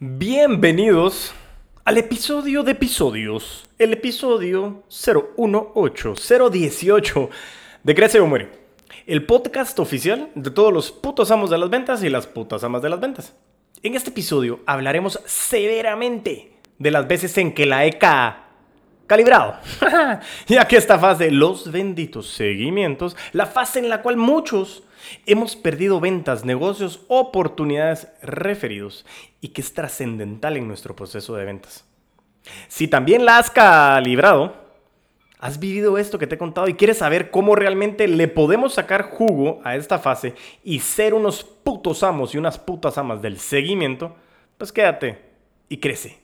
Bienvenidos al episodio de episodios, el episodio 018018 de Crece o Muere, el podcast oficial de todos los putos amos de las ventas y las putas amas de las ventas. En este episodio hablaremos severamente de las veces en que la ECA calibrado. ya que esta fase, los benditos seguimientos, la fase en la cual muchos hemos perdido ventas, negocios, oportunidades referidos y que es trascendental en nuestro proceso de ventas. Si también la has calibrado, has vivido esto que te he contado y quieres saber cómo realmente le podemos sacar jugo a esta fase y ser unos putos amos y unas putas amas del seguimiento, pues quédate y crece.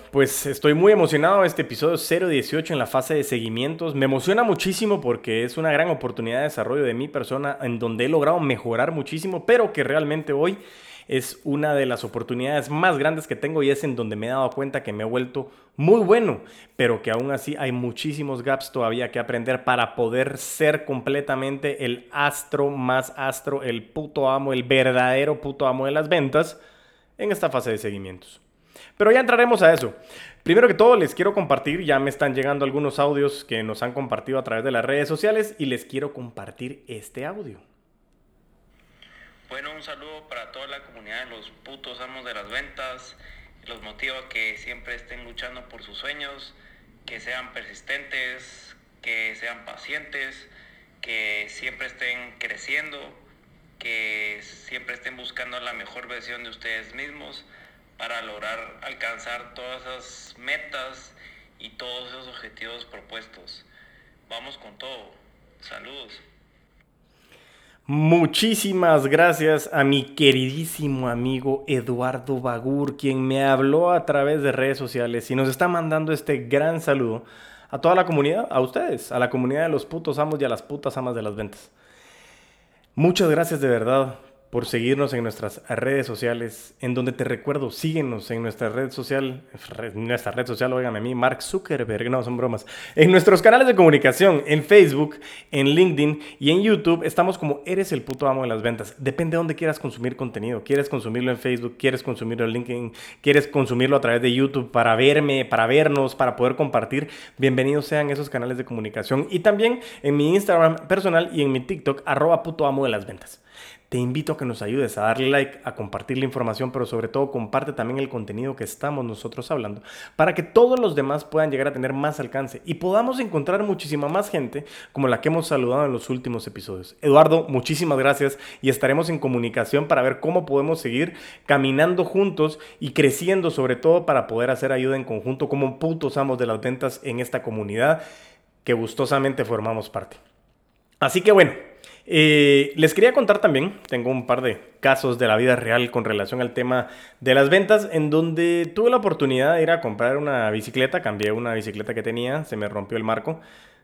pues estoy muy emocionado este episodio 018 en la fase de seguimientos. Me emociona muchísimo porque es una gran oportunidad de desarrollo de mi persona en donde he logrado mejorar muchísimo, pero que realmente hoy es una de las oportunidades más grandes que tengo y es en donde me he dado cuenta que me he vuelto muy bueno, pero que aún así hay muchísimos gaps todavía que aprender para poder ser completamente el astro más astro, el puto amo, el verdadero puto amo de las ventas en esta fase de seguimientos. Pero ya entraremos a eso. Primero que todo, les quiero compartir, ya me están llegando algunos audios que nos han compartido a través de las redes sociales y les quiero compartir este audio. Bueno, un saludo para toda la comunidad de los putos amos de las ventas. Los motivo a que siempre estén luchando por sus sueños, que sean persistentes, que sean pacientes, que siempre estén creciendo, que siempre estén buscando la mejor versión de ustedes mismos para lograr alcanzar todas esas metas y todos esos objetivos propuestos. Vamos con todo. Saludos. Muchísimas gracias a mi queridísimo amigo Eduardo Bagur, quien me habló a través de redes sociales y nos está mandando este gran saludo a toda la comunidad, a ustedes, a la comunidad de los putos amos y a las putas amas de las ventas. Muchas gracias de verdad por seguirnos en nuestras redes sociales, en donde te recuerdo, síguenos en nuestra red social, nuestra red social, oigan a mí, Mark Zuckerberg, no, son bromas, en nuestros canales de comunicación, en Facebook, en LinkedIn y en YouTube, estamos como Eres el puto amo de las ventas. Depende de dónde quieras consumir contenido. ¿Quieres consumirlo en Facebook? ¿Quieres consumirlo en LinkedIn? ¿Quieres consumirlo a través de YouTube para verme, para vernos, para poder compartir? Bienvenidos sean esos canales de comunicación y también en mi Instagram personal y en mi TikTok, arroba puto amo de las ventas. Te invito a que nos ayudes a darle like, a compartir la información, pero sobre todo comparte también el contenido que estamos nosotros hablando para que todos los demás puedan llegar a tener más alcance y podamos encontrar muchísima más gente como la que hemos saludado en los últimos episodios. Eduardo, muchísimas gracias y estaremos en comunicación para ver cómo podemos seguir caminando juntos y creciendo sobre todo para poder hacer ayuda en conjunto como putos amos de las ventas en esta comunidad que gustosamente formamos parte. Así que bueno, eh, les quería contar también, tengo un par de casos de la vida real con relación al tema de las ventas, en donde tuve la oportunidad de ir a comprar una bicicleta, cambié una bicicleta que tenía, se me rompió el marco.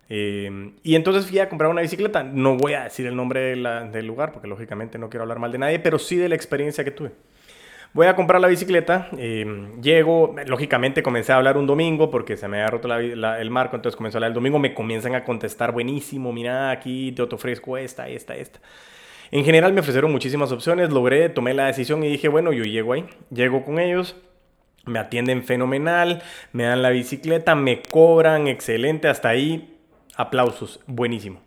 Eh, y entonces fui a comprar una bicicleta. No voy a decir el nombre del lugar porque lógicamente no quiero hablar mal de nadie, pero sí de la experiencia que tuve. Voy a comprar la bicicleta, em, llego, lógicamente comencé a hablar un domingo porque se me había roto el marco, entonces comencé a hablar el domingo, me comienzan a contestar, buenísimo, mira, aquí te ofrezco esta, esta, esta. En general me ofrecieron muchísimas opciones, logré, tomé la decisión y dije, bueno, yo llego ahí, llego con ellos, me atienden fenomenal, me dan la bicicleta, me cobran, excelente, hasta ahí, aplausos, buenísimo.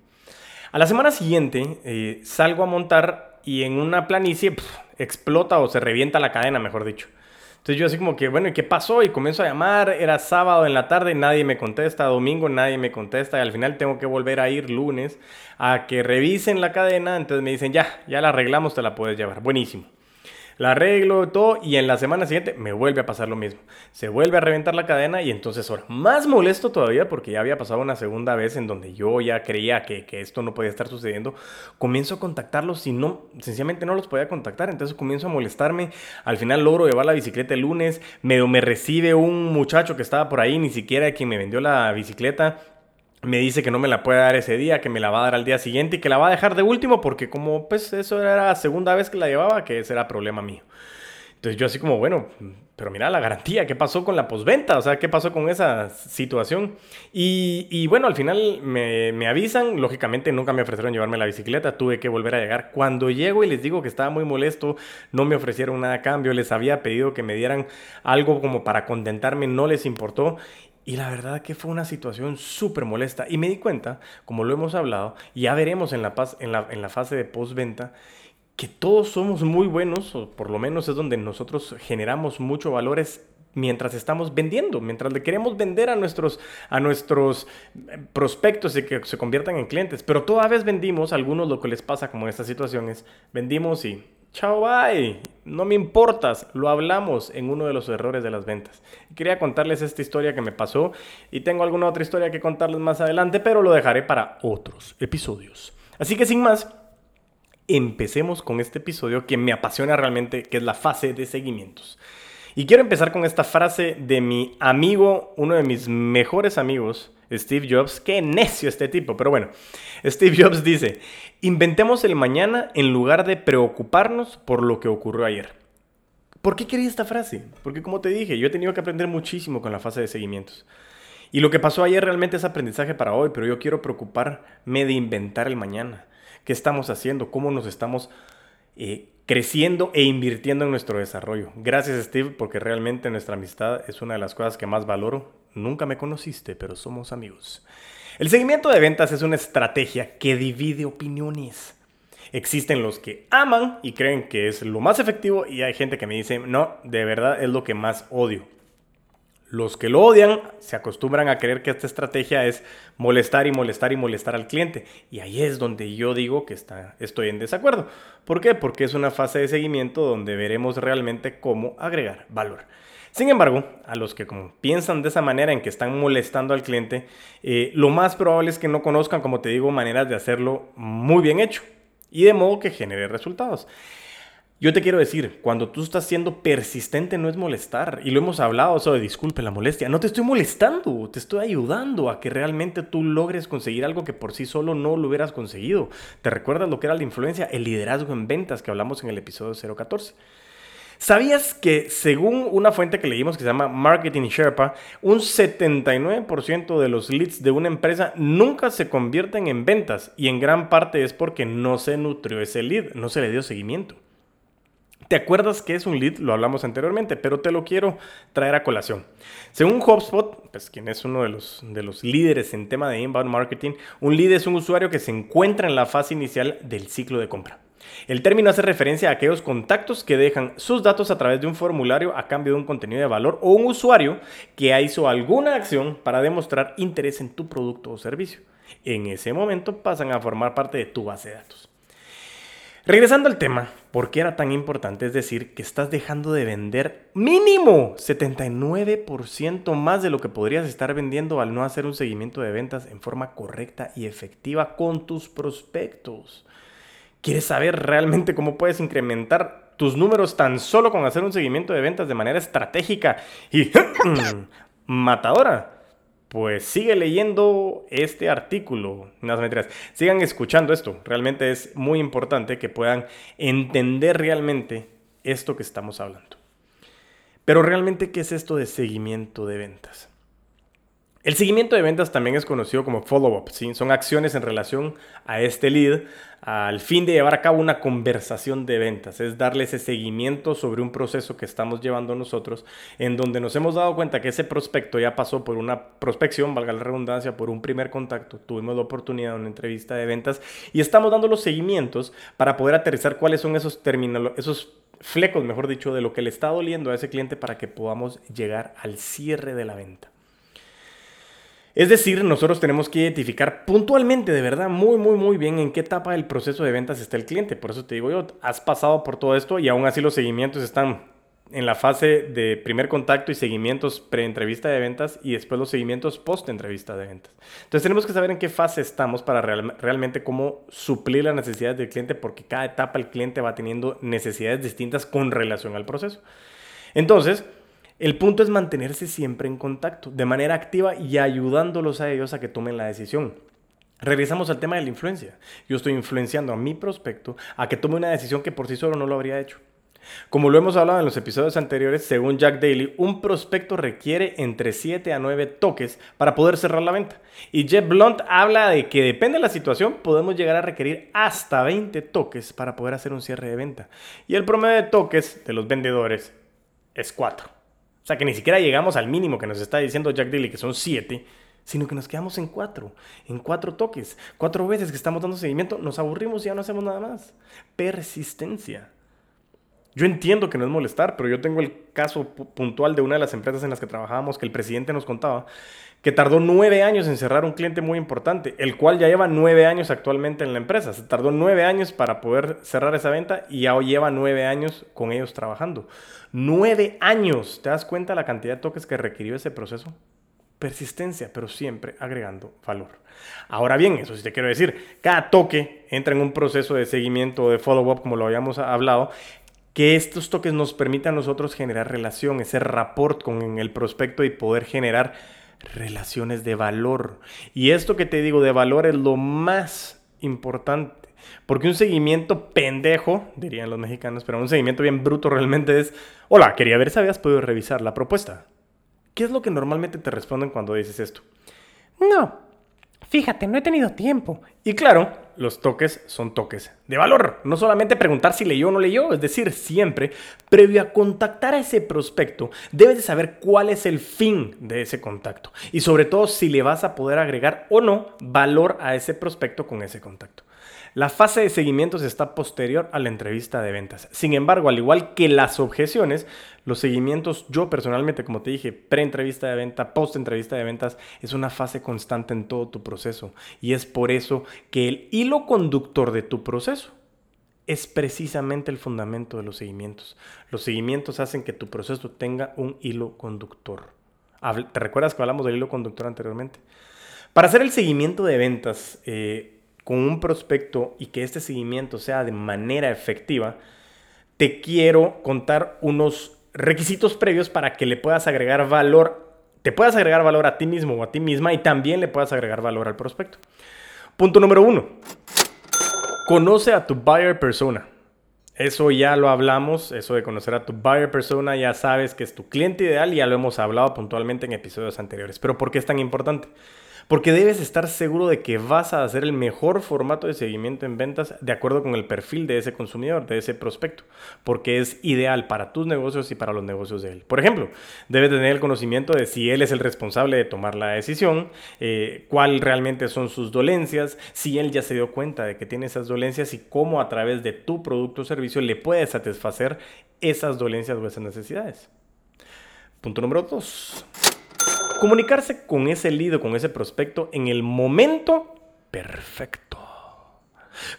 A la semana siguiente eh, salgo a montar y en una planicie explota o se revienta la cadena, mejor dicho. Entonces yo así como que, bueno, ¿y qué pasó? Y comienzo a llamar, era sábado en la tarde, nadie me contesta, domingo nadie me contesta y al final tengo que volver a ir lunes a que revisen la cadena, entonces me dicen, ya, ya la arreglamos, te la puedes llevar. Buenísimo la arreglo todo y en la semana siguiente me vuelve a pasar lo mismo. Se vuelve a reventar la cadena y entonces ahora más molesto todavía porque ya había pasado una segunda vez en donde yo ya creía que, esto no podía estar sucediendo. Comienzo a contactarlos y no, sencillamente no los podía contactar. Entonces comienzo a molestarme. Al final logro llevar la bicicleta el lunes. Me, me recibe un muchacho que estaba por ahí, ni siquiera quien me vendió la bicicleta me dice que no me la puede dar ese día, que me la va a dar al día siguiente y que la va a dejar de último porque como pues eso era la segunda vez que la llevaba, que ese era problema mío. Entonces yo así como, bueno, pero mira la garantía, ¿qué pasó con la posventa? O sea, ¿qué pasó con esa situación? Y, bueno, al final me, me, avisan, lógicamente nunca me ofrecieron llevarme la bicicleta, tuve que volver a llegar. Cuando llego y les digo que estaba muy molesto, no me ofrecieron nada a cambio, les había pedido que me dieran algo como para contentarme, no les importó. Y la verdad que fue una situación súper molesta. Y me di cuenta, como lo hemos hablado, ya veremos en la, en la, en la fase de postventa, que todos somos muy buenos, o por lo menos es donde nosotros generamos mucho valores mientras estamos vendiendo, mientras le queremos vender a nuestros, a nuestros eh, prospectos y que se conviertan en clientes. Pero toda vez vendimos, algunos lo que les pasa como en estas situaciones, vendimos y chao, bye, no me importas, lo hablamos en uno de los errores de las ventas. Quería contarles esta historia que me pasó y tengo alguna otra historia que contarles más adelante, pero lo dejaré para otros episodios. Así que sin más, empecemos con este episodio que me apasiona realmente, que es la fase de seguimientos. Y quiero empezar con esta frase de mi amigo, uno de mis mejores amigos, Steve Jobs. Qué necio este tipo, pero bueno. Steve Jobs dice, inventemos el mañana en lugar de preocuparnos por lo que ocurrió ayer. ¿Por qué quería esta frase? Porque como te dije, yo he tenido que aprender muchísimo con la fase de seguimientos. Y lo que pasó ayer realmente es aprendizaje para hoy, pero yo quiero preocuparme de inventar el mañana qué estamos haciendo, cómo nos estamos eh, creciendo e invirtiendo en nuestro desarrollo. Gracias Steve, porque realmente nuestra amistad es una de las cosas que más valoro. Nunca me conociste, pero somos amigos. El seguimiento de ventas es una estrategia que divide opiniones. Existen los que aman y creen que es lo más efectivo y hay gente que me dice, no, de verdad es lo que más odio. Los que lo odian se acostumbran a creer que esta estrategia es molestar y molestar y molestar al cliente. Y ahí es donde yo digo que está, estoy en desacuerdo. ¿Por qué? Porque es una fase de seguimiento donde veremos realmente cómo agregar valor. Sin embargo, a los que piensan de esa manera en que están molestando al cliente, eh, lo más probable es que no conozcan, como te digo, maneras de hacerlo muy bien hecho y de modo que genere resultados. Yo te quiero decir, cuando tú estás siendo persistente no es molestar. Y lo hemos hablado, eso de disculpe la molestia. No te estoy molestando, te estoy ayudando a que realmente tú logres conseguir algo que por sí solo no lo hubieras conseguido. ¿Te recuerdas lo que era la influencia? El liderazgo en ventas que hablamos en el episodio 014. ¿Sabías que según una fuente que leímos que se llama Marketing Sherpa, un 79% de los leads de una empresa nunca se convierten en ventas? Y en gran parte es porque no se nutrió ese lead, no se le dio seguimiento. ¿Te acuerdas que es un lead? Lo hablamos anteriormente, pero te lo quiero traer a colación. Según HubSpot, pues quien es uno de los, de los líderes en tema de inbound marketing, un lead es un usuario que se encuentra en la fase inicial del ciclo de compra. El término hace referencia a aquellos contactos que dejan sus datos a través de un formulario a cambio de un contenido de valor o un usuario que hizo alguna acción para demostrar interés en tu producto o servicio. En ese momento pasan a formar parte de tu base de datos. Regresando al tema, ¿por qué era tan importante? Es decir, que estás dejando de vender mínimo 79% más de lo que podrías estar vendiendo al no hacer un seguimiento de ventas en forma correcta y efectiva con tus prospectos. ¿Quieres saber realmente cómo puedes incrementar tus números tan solo con hacer un seguimiento de ventas de manera estratégica y matadora? Pues sigue leyendo este artículo. No, mentiras. Sigan escuchando esto. Realmente es muy importante que puedan entender realmente esto que estamos hablando. Pero realmente, ¿qué es esto de seguimiento de ventas? El seguimiento de ventas también es conocido como follow-up, ¿sí? son acciones en relación a este lead al fin de llevar a cabo una conversación de ventas, es darle ese seguimiento sobre un proceso que estamos llevando nosotros, en donde nos hemos dado cuenta que ese prospecto ya pasó por una prospección, valga la redundancia, por un primer contacto, tuvimos la oportunidad de una entrevista de ventas y estamos dando los seguimientos para poder aterrizar cuáles son esos esos flecos, mejor dicho, de lo que le está doliendo a ese cliente para que podamos llegar al cierre de la venta. Es decir, nosotros tenemos que identificar puntualmente, de verdad, muy, muy, muy bien en qué etapa del proceso de ventas está el cliente. Por eso te digo yo, has pasado por todo esto y aún así los seguimientos están en la fase de primer contacto y seguimientos pre-entrevista de ventas y después los seguimientos post-entrevista de ventas. Entonces tenemos que saber en qué fase estamos para realmente cómo suplir las necesidades del cliente porque cada etapa el cliente va teniendo necesidades distintas con relación al proceso. Entonces, El punto es mantenerse siempre en contacto, de manera activa y ayudándolos a ellos a que tomen la decisión. Regresamos al tema de la influencia. Yo estoy influenciando a mi prospecto a que tome una decisión que por sí solo no lo habría hecho. Como lo hemos hablado en los episodios anteriores, según Jack Daly, un prospecto requiere entre 7 a 9 toques para poder cerrar la venta. Y Jeff Blunt habla de que depende de la situación, podemos llegar a requerir hasta 20 toques para poder hacer un cierre de venta. Y el promedio de toques de los vendedores es 4. Sea que ni siquiera llegamos al mínimo que nos está diciendo Jack Daly, que son 7, sino que nos quedamos en cuatro, en cuatro toques, cuatro veces que estamos dando seguimiento, nos aburrimos y ya no hacemos nada más. Persistencia. Yo entiendo que no es molestar, pero yo tengo el caso puntual de una de las empresas en las que trabajábamos que el presidente nos contaba que tardó nueve años en cerrar un cliente muy importante, el cual ya lleva nueve años actualmente en la empresa. Se tardó nueve años para poder cerrar esa venta y ya lleva nueve años con ellos trabajando. Nueve años. ¿Te das cuenta la cantidad de toques que requirió ese proceso? persistencia, pero siempre agregando valor. Ahora bien, eso sí te quiero decir, cada toque entra en un proceso de seguimiento o de follow-up, como lo habíamos hablado, que estos toques nos permitan a nosotros generar relación, ese rapport con el prospecto y poder generar relaciones de valor. Y esto que te digo de valor es lo más importante. Porque un seguimiento pendejo, dirían los mexicanos, pero un seguimiento bien bruto realmente es, hola, quería ver si habías podido revisar la propuesta. ¿Qué es lo que normalmente te responden cuando dices esto? No, fíjate, no he tenido tiempo. Y claro, los toques son toques de valor. No solamente preguntar si leyó o no leyó, es decir, siempre, previo a contactar a ese prospecto, debes de saber cuál es el fin de ese contacto. Y sobre todo si le vas a poder agregar o no valor a ese prospecto con ese contacto. La fase de seguimientos está posterior a la entrevista de ventas. Sin embargo, al igual que las objeciones, los seguimientos, yo personalmente, como te dije, pre-entrevista de venta, post-entrevista de ventas, es una fase constante en todo tu proceso. Y es por eso que el hilo conductor de tu proceso es precisamente el fundamento de los seguimientos. Los seguimientos hacen que tu proceso tenga un hilo conductor. ¿Te recuerdas que hablamos del hilo conductor anteriormente? Para hacer el seguimiento de ventas, eh, con un prospecto y que este seguimiento sea de manera efectiva, te quiero contar unos requisitos previos para que le puedas agregar valor, te puedas agregar valor a ti mismo o a ti misma y también le puedas agregar valor al prospecto. Punto número uno. Conoce a tu buyer persona. Eso ya lo hablamos, eso de conocer a tu buyer persona, ya sabes que es tu cliente ideal ya lo hemos hablado puntualmente en episodios anteriores. Pero ¿por qué es tan importante? Porque debes estar seguro de que vas a hacer el mejor formato de seguimiento en ventas de acuerdo con el perfil de ese consumidor, de ese prospecto, porque es ideal para tus negocios y para los negocios de él. Por ejemplo, debes tener el conocimiento de si él es el responsable de tomar la decisión, eh, cuál realmente son sus dolencias, si él ya se dio cuenta de que tiene esas dolencias y cómo a través de tu producto o servicio le puedes satisfacer esas dolencias o esas necesidades. Punto número dos. Comunicarse con ese lead con ese prospecto en el momento perfecto.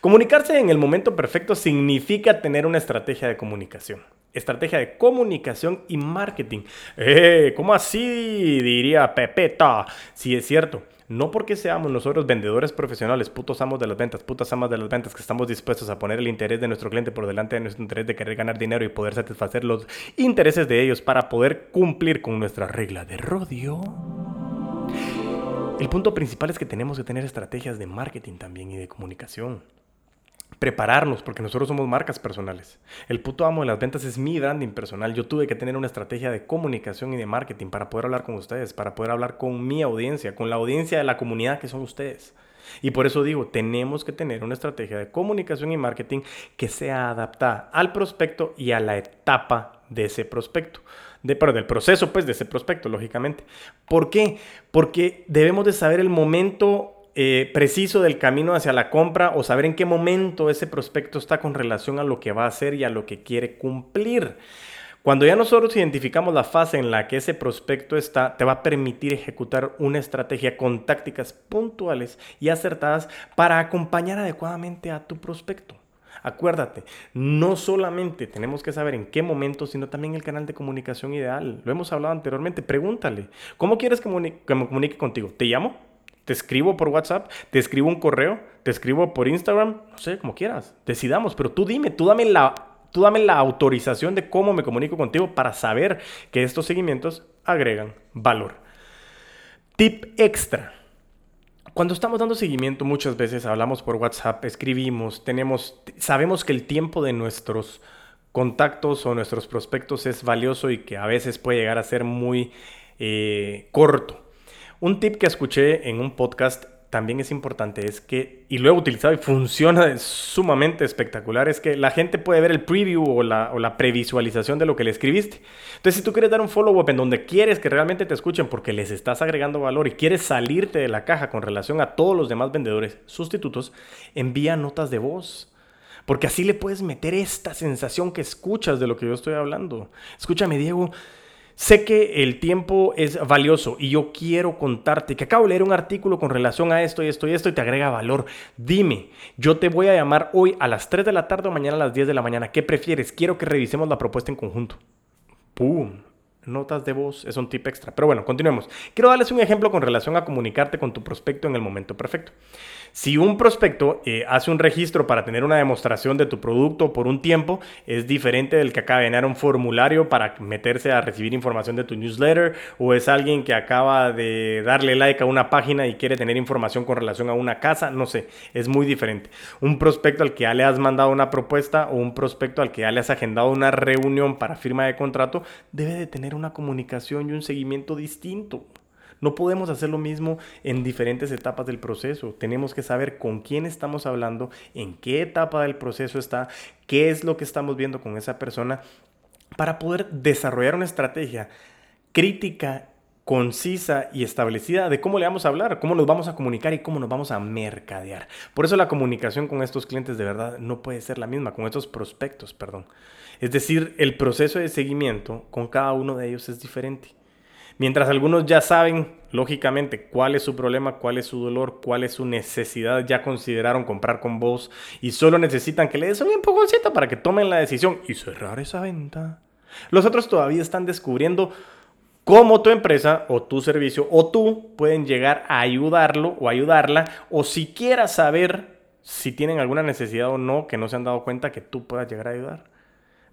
Comunicarse en el momento perfecto significa tener una estrategia de comunicación. Estrategia de comunicación y marketing. Eh, ¿Cómo así? Diría Pepeta. Sí, es cierto. No porque seamos nosotros vendedores profesionales, putos amos de las ventas, putas amas de las ventas, que estamos dispuestos a poner el interés de nuestro cliente por delante de nuestro interés de querer ganar dinero y poder satisfacer los intereses de ellos para poder cumplir con nuestra regla de rodio. El punto principal es que tenemos que tener estrategias de marketing también y de comunicación prepararnos, porque nosotros somos marcas personales. El puto amo de las ventas es mi branding personal. Yo tuve que tener una estrategia de comunicación y de marketing para poder hablar con ustedes, para poder hablar con mi audiencia, con la audiencia de la comunidad que son ustedes. Y por eso digo, tenemos que tener una estrategia de comunicación y marketing que sea adaptada al prospecto y a la etapa de ese prospecto. De, pero del proceso, pues, de ese prospecto, lógicamente. ¿Por qué? Porque debemos de saber el momento eh, preciso del camino hacia la compra o saber en qué momento ese prospecto está con relación a lo que va a hacer y a lo que quiere cumplir. Cuando ya nosotros identificamos la fase en la que ese prospecto está, te va a permitir ejecutar una estrategia con tácticas puntuales y acertadas para acompañar adecuadamente a tu prospecto. Acuérdate, no solamente tenemos que saber en qué momento, sino también el canal de comunicación ideal. Lo hemos hablado anteriormente. Pregúntale, ¿cómo quieres que me comunique contigo? ¿Te llamo? Te escribo por WhatsApp, te escribo un correo, te escribo por Instagram, no sé, como quieras. Decidamos, pero tú dime, tú dame la Tú dame la autorización de cómo me comunico contigo para saber que estos seguimientos agregan valor. Tip extra. Cuando estamos dando seguimiento muchas veces hablamos por WhatsApp, escribimos, tenemos, sabemos que el tiempo de nuestros contactos o nuestros prospectos es valioso y que a veces puede llegar a ser muy eh, corto. Un tip que escuché en un podcast también es importante es que, y lo he utilizado y funciona sumamente espectacular, es que la gente puede ver el preview o la, o la previsualización de lo que le escribiste. Entonces, si tú quieres dar un follow-up en donde quieres que realmente te escuchen porque les estás agregando valor y quieres salirte de la caja con relación a todos los demás vendedores sustitutos, envía notas de voz. Porque así le puedes meter esta sensación que escuchas de lo que yo estoy hablando. Escúchame, Diego. Sé que el tiempo es valioso y yo quiero contarte que acabo de leer un artículo con relación a esto y esto y esto y te agrega valor. Dime, yo te voy a llamar hoy a las 3 de la tarde o mañana a las 10 de la mañana. ¿Qué prefieres? Quiero que revisemos la propuesta en conjunto. ¡Pum! Notas de voz es un tip extra. Pero bueno, continuemos. Quiero darles un ejemplo con relación a comunicarte con tu prospecto en el momento perfecto. Si un prospecto eh, hace un registro para tener una demostración de tu producto por un tiempo, es diferente del que acaba de llenar un formulario para meterse a recibir información de tu newsletter, o es alguien que acaba de darle like a una página y quiere tener información con relación a una casa, no sé, es muy diferente. Un prospecto al que ya le has mandado una propuesta o un prospecto al que ya le has agendado una reunión para firma de contrato, debe de tener una comunicación y un seguimiento distinto. No podemos hacer lo mismo en diferentes etapas del proceso. Tenemos que saber con quién estamos hablando, en qué etapa del proceso está, qué es lo que estamos viendo con esa persona, para poder desarrollar una estrategia crítica concisa y establecida de cómo le vamos a hablar, cómo nos vamos a comunicar y cómo nos vamos a mercadear. Por eso la comunicación con estos clientes de verdad no puede ser la misma, con estos prospectos, perdón. Es decir, el proceso de seguimiento con cada uno de ellos es diferente. Mientras algunos ya saben, lógicamente, cuál es su problema, cuál es su dolor, cuál es su necesidad, ya consideraron comprar con vos y solo necesitan que le des un empujoncito para que tomen la decisión y cerrar esa venta. Los otros todavía están descubriendo cómo tu empresa o tu servicio o tú pueden llegar a ayudarlo o ayudarla o siquiera saber si tienen alguna necesidad o no que no se han dado cuenta que tú puedas llegar a ayudar.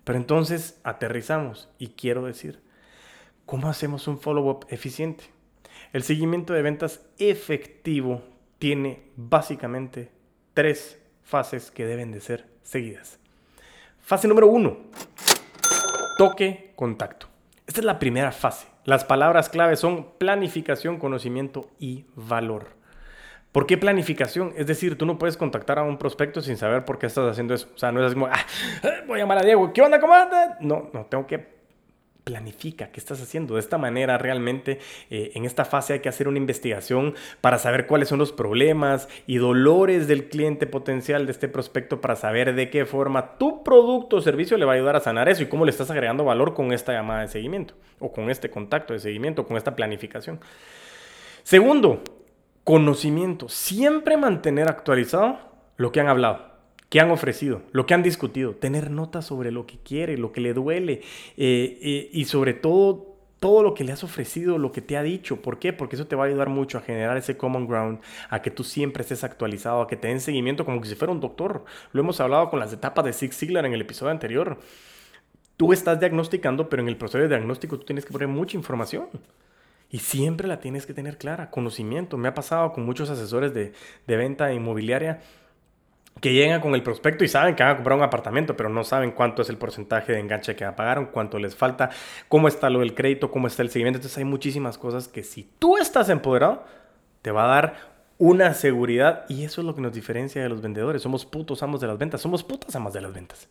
Pero entonces aterrizamos y quiero decir, ¿Cómo hacemos un follow-up eficiente? El seguimiento de ventas efectivo tiene básicamente tres fases que deben de ser seguidas. Fase número uno, toque contacto. Esta es la primera fase. Las palabras clave son planificación, conocimiento y valor. ¿Por qué planificación? Es decir, tú no puedes contactar a un prospecto sin saber por qué estás haciendo eso. O sea, no es como, ah, voy a llamar a Diego, ¿qué onda, cómo anda? No, no, tengo que planifica qué estás haciendo. De esta manera, realmente, eh, en esta fase hay que hacer una investigación para saber cuáles son los problemas y dolores del cliente potencial de este prospecto para saber de qué forma tu producto o servicio le va a ayudar a sanar eso y cómo le estás agregando valor con esta llamada de seguimiento o con este contacto de seguimiento, con esta planificación. Segundo, conocimiento. Siempre mantener actualizado lo que han hablado que han ofrecido, lo que han discutido, tener notas sobre lo que quiere, lo que le duele eh, eh, y sobre todo todo lo que le has ofrecido, lo que te ha dicho. ¿Por qué? Porque eso te va a ayudar mucho a generar ese common ground, a que tú siempre estés actualizado, a que te den seguimiento como si fuera un doctor. Lo hemos hablado con las etapas de Six Siglar en el episodio anterior. Tú estás diagnosticando, pero en el proceso de diagnóstico tú tienes que poner mucha información. Y siempre la tienes que tener clara, conocimiento. Me ha pasado con muchos asesores de, de venta inmobiliaria que llegan con el prospecto y saben que van a comprar un apartamento, pero no saben cuánto es el porcentaje de enganche que pagaron, cuánto les falta, cómo está lo del crédito, cómo está el seguimiento. Entonces hay muchísimas cosas que si tú estás empoderado, te va a dar una seguridad y eso es lo que nos diferencia de los vendedores. Somos putos amos de las ventas, somos putas amas de las ventas.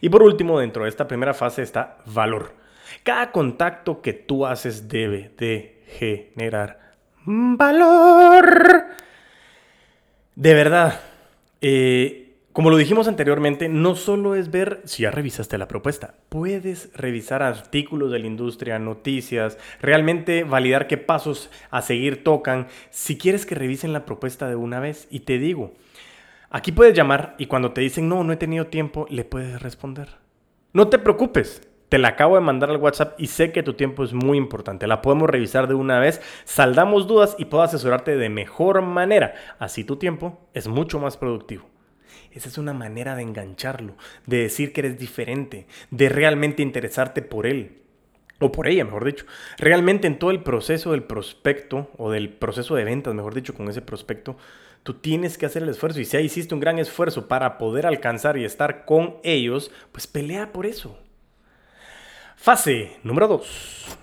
Y por último, dentro de esta primera fase está valor. Cada contacto que tú haces debe de generar valor. De verdad, eh, como lo dijimos anteriormente, no solo es ver si ya revisaste la propuesta, puedes revisar artículos de la industria, noticias, realmente validar qué pasos a seguir tocan, si quieres que revisen la propuesta de una vez. Y te digo, aquí puedes llamar y cuando te dicen no, no he tenido tiempo, le puedes responder. No te preocupes, te la acabo de mandar al WhatsApp y sé que tu tiempo es muy importante. La podemos revisar de una vez, saldamos dudas y puedo asesorarte de mejor manera. Así tu tiempo es mucho más productivo. Esa es una manera de engancharlo, de decir que eres diferente, de realmente interesarte por él. O por ella, mejor dicho. Realmente en todo el proceso del prospecto o del proceso de ventas, mejor dicho, con ese prospecto, tú tienes que hacer el esfuerzo. Y si ya hiciste un gran esfuerzo para poder alcanzar y estar con ellos, pues pelea por eso. Fase número 2.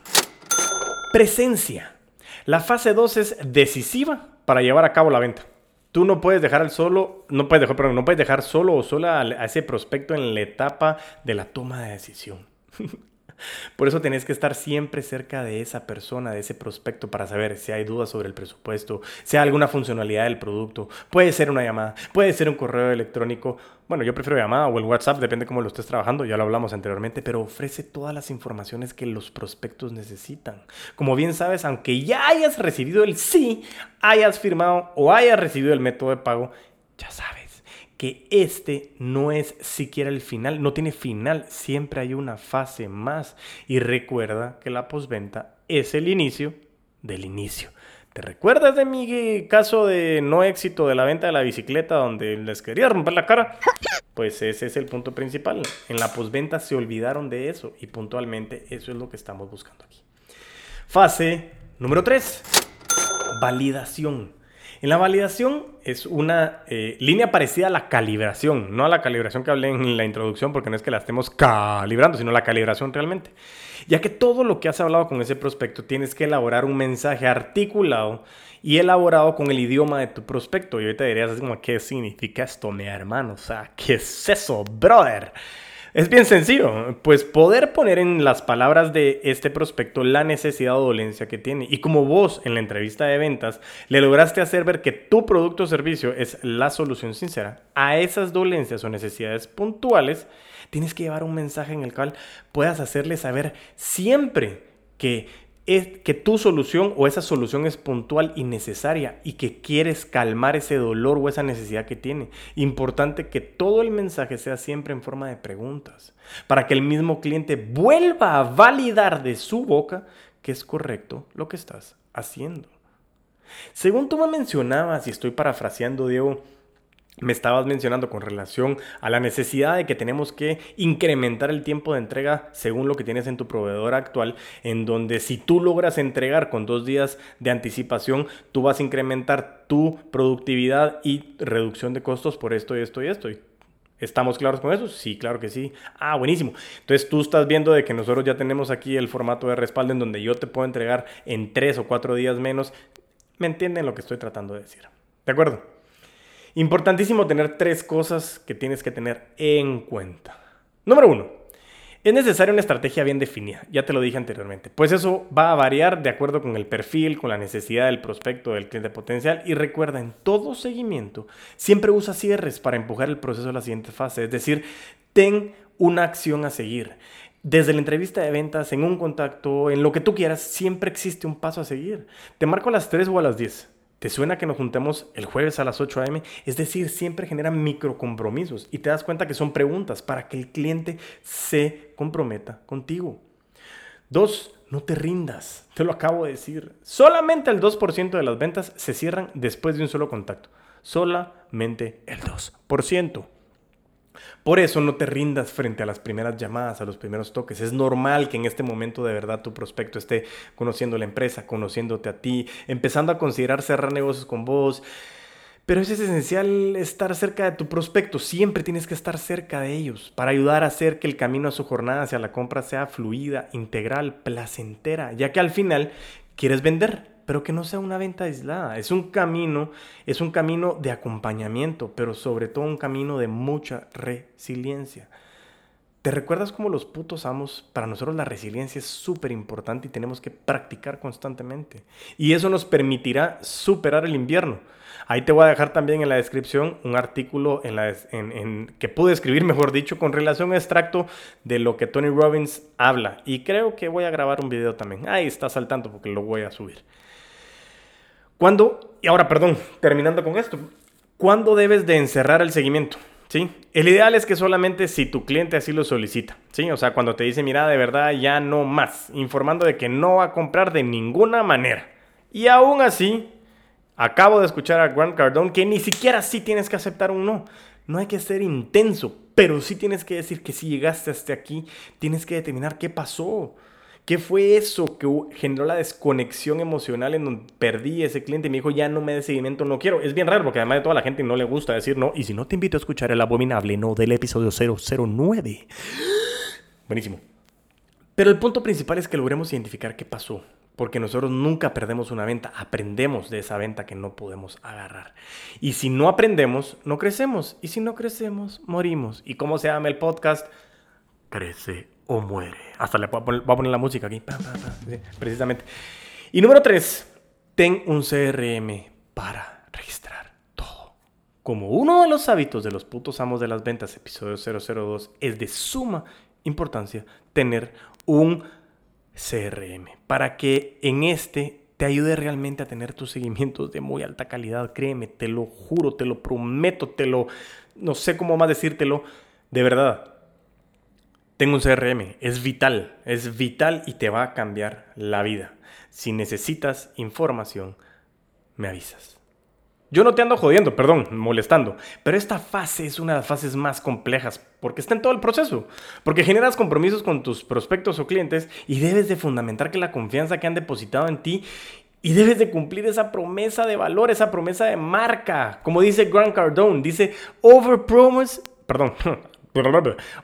Presencia. La fase 2 es decisiva para llevar a cabo la venta. Tú no puedes dejar al solo, no puedes dejar, no puedes dejar solo o sola a ese prospecto en la etapa de la toma de decisión. Por eso tenés que estar siempre cerca de esa persona, de ese prospecto, para saber si hay dudas sobre el presupuesto, si hay alguna funcionalidad del producto. Puede ser una llamada, puede ser un correo electrónico. Bueno, yo prefiero llamada o el WhatsApp, depende cómo lo estés trabajando, ya lo hablamos anteriormente, pero ofrece todas las informaciones que los prospectos necesitan. Como bien sabes, aunque ya hayas recibido el sí, hayas firmado o hayas recibido el método de pago, ya sabes que este no es siquiera el final, no tiene final, siempre hay una fase más. Y recuerda que la postventa es el inicio del inicio. ¿Te recuerdas de mi caso de no éxito de la venta de la bicicleta donde les quería romper la cara? Pues ese es el punto principal. En la postventa se olvidaron de eso y puntualmente eso es lo que estamos buscando aquí. Fase número 3. Validación. En la validación es una eh, línea parecida a la calibración, no a la calibración que hablé en la introducción, porque no es que la estemos calibrando, sino la calibración realmente. Ya que todo lo que has hablado con ese prospecto tienes que elaborar un mensaje articulado y elaborado con el idioma de tu prospecto. Y ahorita dirías así como, ¿qué significa esto, mi hermano? O sea, ¿qué es eso, brother? Es bien sencillo, pues poder poner en las palabras de este prospecto la necesidad o dolencia que tiene. Y como vos en la entrevista de ventas le lograste hacer ver que tu producto o servicio es la solución sincera a esas dolencias o necesidades puntuales, tienes que llevar un mensaje en el cual puedas hacerle saber siempre que es que tu solución o esa solución es puntual y necesaria y que quieres calmar ese dolor o esa necesidad que tiene. Importante que todo el mensaje sea siempre en forma de preguntas, para que el mismo cliente vuelva a validar de su boca que es correcto lo que estás haciendo. Según tú me mencionabas, y estoy parafraseando, Diego, me estabas mencionando con relación a la necesidad de que tenemos que incrementar el tiempo de entrega según lo que tienes en tu proveedor actual, en donde si tú logras entregar con dos días de anticipación, tú vas a incrementar tu productividad y reducción de costos por esto y esto y esto. ¿Estamos claros con eso? Sí, claro que sí. Ah, buenísimo. Entonces tú estás viendo de que nosotros ya tenemos aquí el formato de respaldo en donde yo te puedo entregar en tres o cuatro días menos. ¿Me entienden lo que estoy tratando de decir? ¿De acuerdo? Importantísimo tener tres cosas que tienes que tener en cuenta. Número uno, es necesaria una estrategia bien definida, ya te lo dije anteriormente, pues eso va a variar de acuerdo con el perfil, con la necesidad del prospecto, del cliente potencial y recuerda, en todo seguimiento siempre usa cierres para empujar el proceso a la siguiente fase, es decir, ten una acción a seguir. Desde la entrevista de ventas, en un contacto, en lo que tú quieras, siempre existe un paso a seguir. Te marco a las 3 o a las 10. ¿Te suena que nos juntemos el jueves a las 8 a.m.? Es decir, siempre generan microcompromisos y te das cuenta que son preguntas para que el cliente se comprometa contigo. Dos, no te rindas. Te lo acabo de decir. Solamente el 2% de las ventas se cierran después de un solo contacto. Solamente el 2%. Por eso no te rindas frente a las primeras llamadas, a los primeros toques. Es normal que en este momento de verdad tu prospecto esté conociendo la empresa, conociéndote a ti, empezando a considerar cerrar negocios con vos. Pero es esencial estar cerca de tu prospecto. Siempre tienes que estar cerca de ellos para ayudar a hacer que el camino a su jornada hacia la compra sea fluida, integral, placentera, ya que al final quieres vender pero que no sea una venta aislada. Es un camino, es un camino de acompañamiento, pero sobre todo un camino de mucha resiliencia. ¿Te recuerdas cómo los putos amos? Para nosotros la resiliencia es súper importante y tenemos que practicar constantemente. Y eso nos permitirá superar el invierno. Ahí te voy a dejar también en la descripción un artículo en la, en, que pude escribir, mejor dicho, con relación a extracto de lo que Tony Robbins habla. Y creo que voy a grabar un video también. Ahí está saltando porque lo voy a subir. ¿Cuándo? Y ahora, perdón, terminando con esto. ¿Cuándo debes de encerrar el seguimiento? ¿Sí? El ideal es que solamente si tu cliente así lo solicita, ¿sí? O sea, cuando te dice, mira, de verdad ya no más, informando de que no va a comprar de ninguna manera. Y aún así, acabo de escuchar a Grant Cardone que ni siquiera sí tienes que aceptar un no. No hay que ser intenso, pero sí tienes que decir que si llegaste hasta aquí, tienes que determinar qué pasó. ¿Qué fue eso que generó la desconexión emocional en donde perdí ese cliente y me dijo, ya no me dé seguimiento, no quiero? Es bien raro porque además de toda la gente no le gusta decir no. Y si no, te invito a escuchar el abominable no del episodio 009. Buenísimo. Pero el punto principal es que logremos identificar qué pasó. Porque nosotros nunca perdemos una venta, aprendemos de esa venta que no podemos agarrar. Y si no aprendemos, no crecemos. Y si no crecemos, morimos. ¿Y cómo se llama el podcast? Crece o muere. Hasta le voy a poner, la música aquí, precisamente. Y número tres, ten un CRM para registrar todo. Como uno de los hábitos de los putos amos de las ventas, episodio 002, es de suma importancia tener un CRM para que en este te ayude realmente a tener tus seguimientos de muy alta calidad. Créeme, te lo juro, te lo prometo, te lo, no sé cómo más decírtelo, de verdad tengo un CRM, es vital, es vital y te va a cambiar la vida. Si necesitas información, me avisas. Yo no te ando jodiendo, perdón, molestando, pero esta fase es una de las fases más complejas porque está en todo el proceso, porque generas compromisos con tus prospectos o clientes y debes de fundamentar que la confianza que han depositado en ti y debes de cumplir esa promesa de valor, esa promesa de marca. Como dice Grant Cardone, dice, over promise, perdón,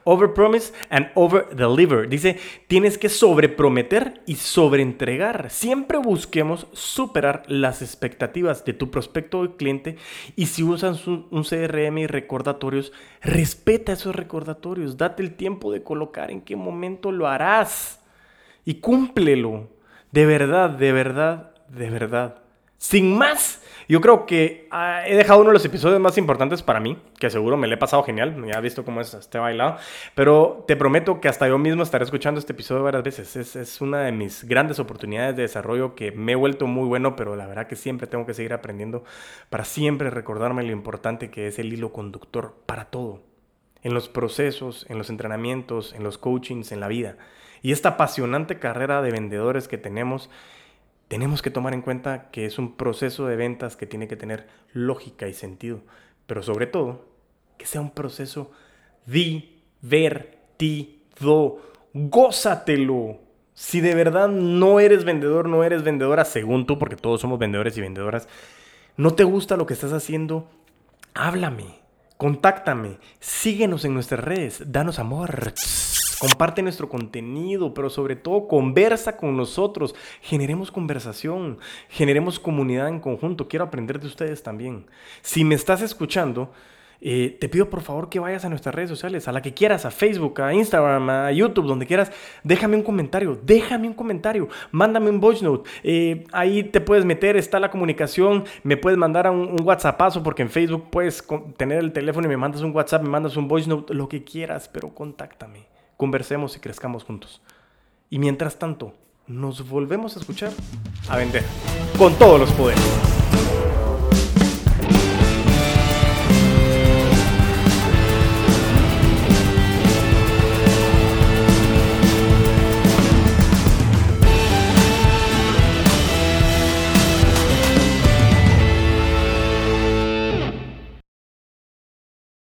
Over promise and over deliver. Dice, tienes que sobreprometer y sobreentregar. Siempre busquemos superar las expectativas de tu prospecto o cliente. Y si usas un CRM y recordatorios, respeta esos recordatorios. Date el tiempo de colocar en qué momento lo harás. Y cúmplelo. De verdad, de verdad, de verdad. Sin más, yo creo que ah, he dejado uno de los episodios más importantes para mí, que seguro me le he pasado genial, ya he visto cómo es este bailado, pero te prometo que hasta yo mismo estaré escuchando este episodio varias veces. Es, es una de mis grandes oportunidades de desarrollo que me he vuelto muy bueno, pero la verdad que siempre tengo que seguir aprendiendo para siempre recordarme lo importante que es el hilo conductor para todo, en los procesos, en los entrenamientos, en los coachings, en la vida. Y esta apasionante carrera de vendedores que tenemos tenemos que tomar en cuenta que es un proceso de ventas que tiene que tener lógica y sentido, pero sobre todo que sea un proceso divertido. Gózatelo. Si de verdad no eres vendedor, no eres vendedora, según tú, porque todos somos vendedores y vendedoras, no te gusta lo que estás haciendo, háblame, contáctame, síguenos en nuestras redes, danos amor. Comparte nuestro contenido, pero sobre todo conversa con nosotros. Generemos conversación, generemos comunidad en conjunto. Quiero aprender de ustedes también. Si me estás escuchando, eh, te pido por favor que vayas a nuestras redes sociales, a la que quieras, a Facebook, a Instagram, a YouTube, donde quieras. Déjame un comentario, déjame un comentario, mándame un voice note. Eh, ahí te puedes meter, está la comunicación, me puedes mandar un, un WhatsAppazo, porque en Facebook puedes tener el teléfono y me mandas un WhatsApp, me mandas un voice note, lo que quieras, pero contáctame conversemos y crezcamos juntos. Y mientras tanto, nos volvemos a escuchar, a vender con todos los poderes.